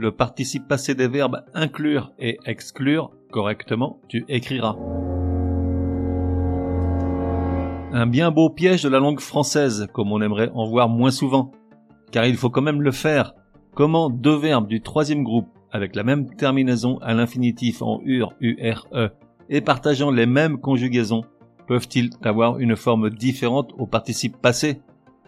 Le participe passé des verbes inclure et exclure correctement, tu écriras. Un bien beau piège de la langue française, comme on aimerait en voir moins souvent. Car il faut quand même le faire. Comment deux verbes du troisième groupe, avec la même terminaison à l'infinitif en ur, ure, et partageant les mêmes conjugaisons, peuvent-ils avoir une forme différente au participe passé?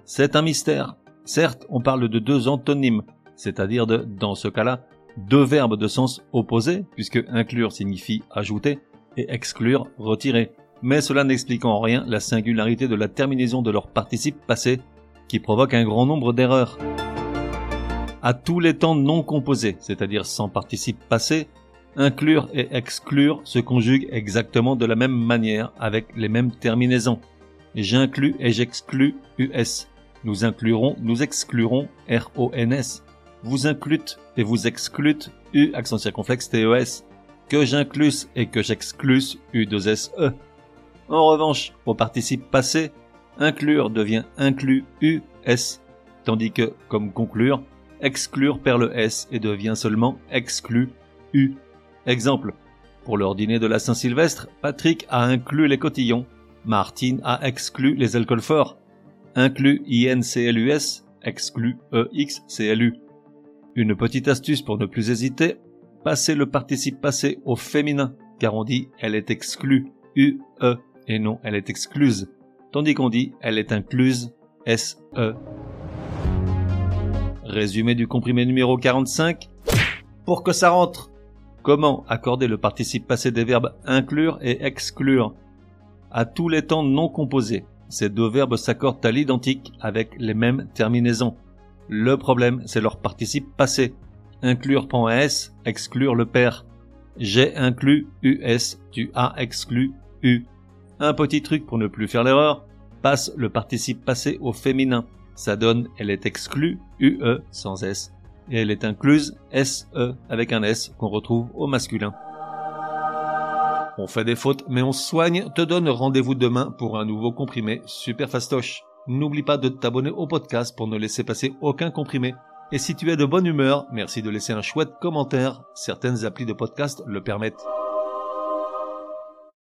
C'est un mystère. Certes, on parle de deux antonymes, c'est-à-dire de, dans ce cas-là, deux verbes de sens opposé, puisque inclure signifie ajouter et exclure retirer. Mais cela n'explique en rien la singularité de la terminaison de leur participe passé, qui provoque un grand nombre d'erreurs. À tous les temps non composés, c'est-à-dire sans participe passé, inclure et exclure se conjuguent exactement de la même manière avec les mêmes terminaisons. J'inclus et j'exclus US. Nous inclurons, nous exclurons RONS vous inclute et vous exclute U accent circonflexe TES, que j'inclus et que j'exclus U2SE. En revanche, au participe passé, inclure devient inclus US, tandis que, comme conclure, exclure perd le S et devient seulement exclu U. Exemple. Pour leur dîner de la Saint-Sylvestre, Patrick a inclus les cotillons, Martine a exclu les alcools forts, inclus INCLUS, exclu EXCLU. Une petite astuce pour ne plus hésiter, passez le participe passé au féminin, car on dit elle est exclue, UE, et non elle est excluse, tandis qu'on dit elle est incluse, SE. Résumé du comprimé numéro 45. Pour que ça rentre. Comment accorder le participe passé des verbes inclure et exclure? À tous les temps non composés, ces deux verbes s'accordent à l'identique avec les mêmes terminaisons. Le problème, c'est leur participe passé. Inclure prend S, exclure le père. J'ai inclus US, tu as exclu U. Un petit truc pour ne plus faire l'erreur, passe le participe passé au féminin. Ça donne elle est exclue, UE sans S, et elle est incluse SE avec un S qu'on retrouve au masculin. On fait des fautes mais on soigne, te donne rendez-vous demain pour un nouveau comprimé super fastoche. N'oublie pas de t'abonner au podcast pour ne laisser passer aucun comprimé. Et si tu es de bonne humeur, merci de laisser un chouette commentaire. Certaines applis de podcast le permettent.